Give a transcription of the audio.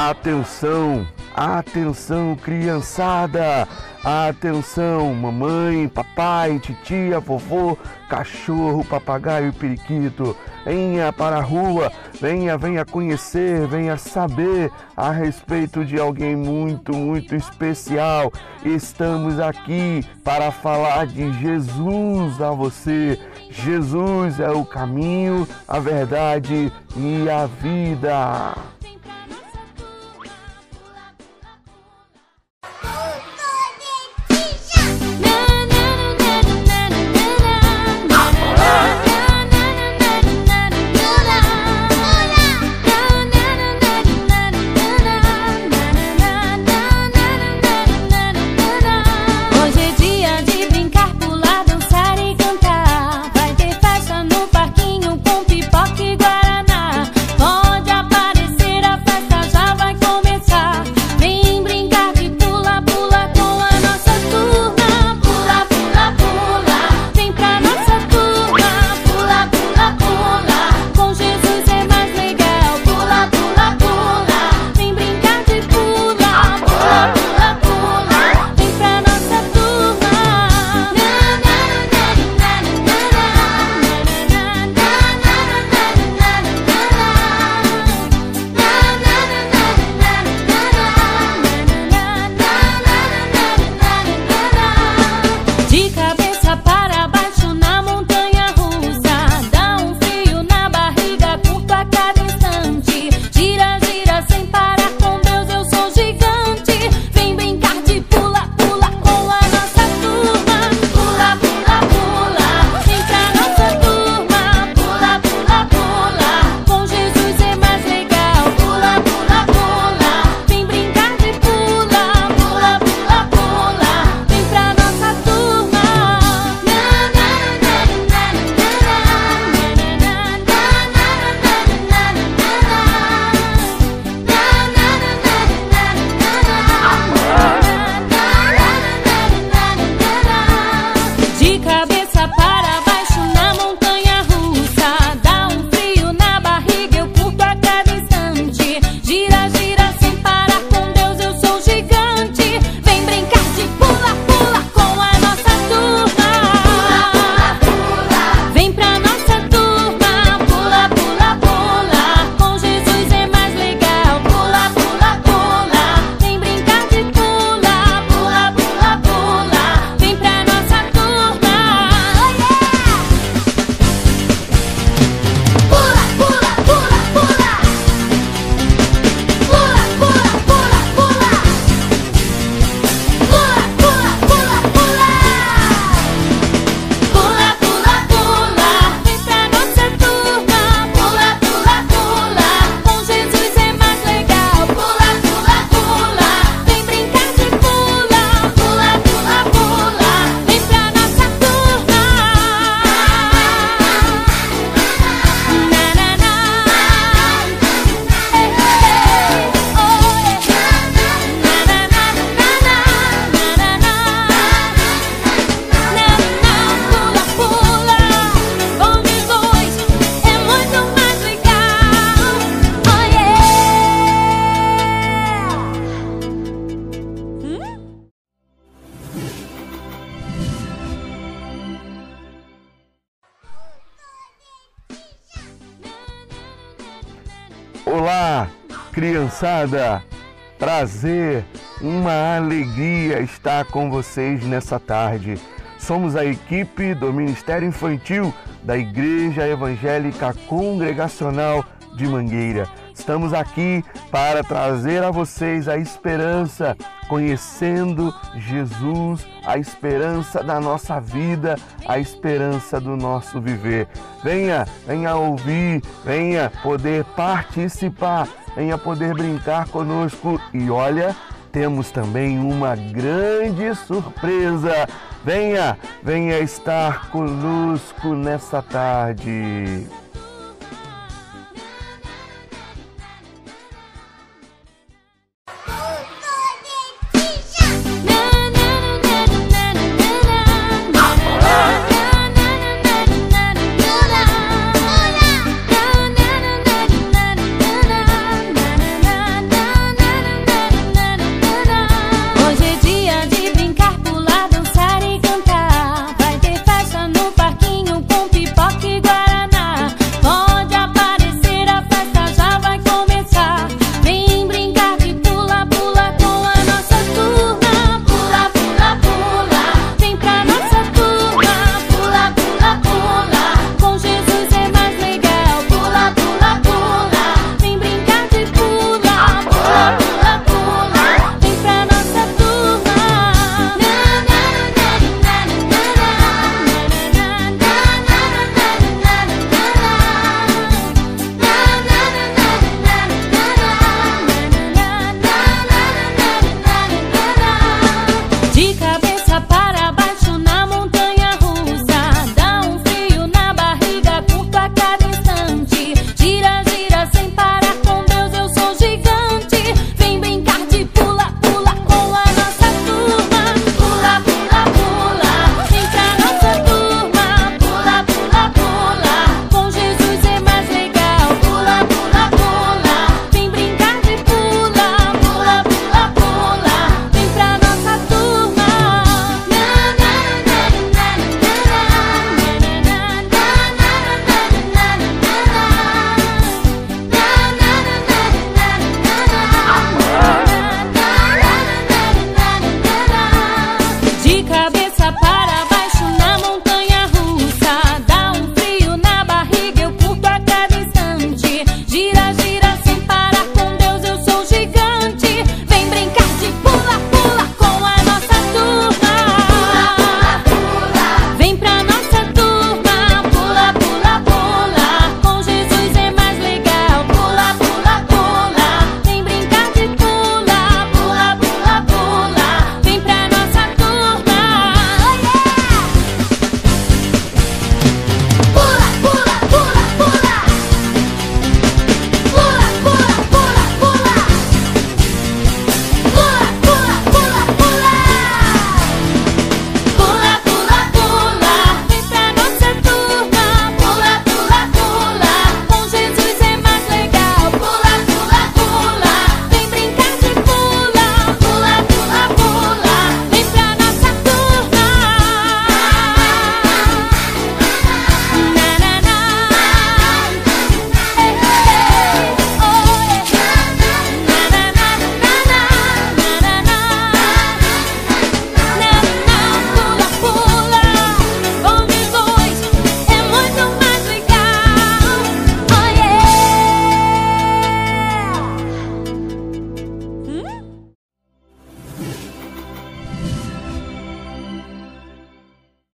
Atenção, atenção, criançada! Atenção, mamãe, papai, titia, vovô, cachorro, papagaio e periquito. Venha para a rua, venha, venha conhecer, venha saber a respeito de alguém muito, muito especial. Estamos aqui para falar de Jesus a você. Jesus é o caminho, a verdade e a vida. Criançada! Prazer, uma alegria estar com vocês nessa tarde. Somos a equipe do Ministério Infantil da Igreja Evangélica Congregacional de Mangueira. Estamos aqui para trazer a vocês a esperança, conhecendo Jesus, a esperança da nossa vida, a esperança do nosso viver. Venha, venha ouvir, venha poder participar, venha poder brincar conosco e olha, temos também uma grande surpresa. Venha, venha estar conosco nessa tarde. fica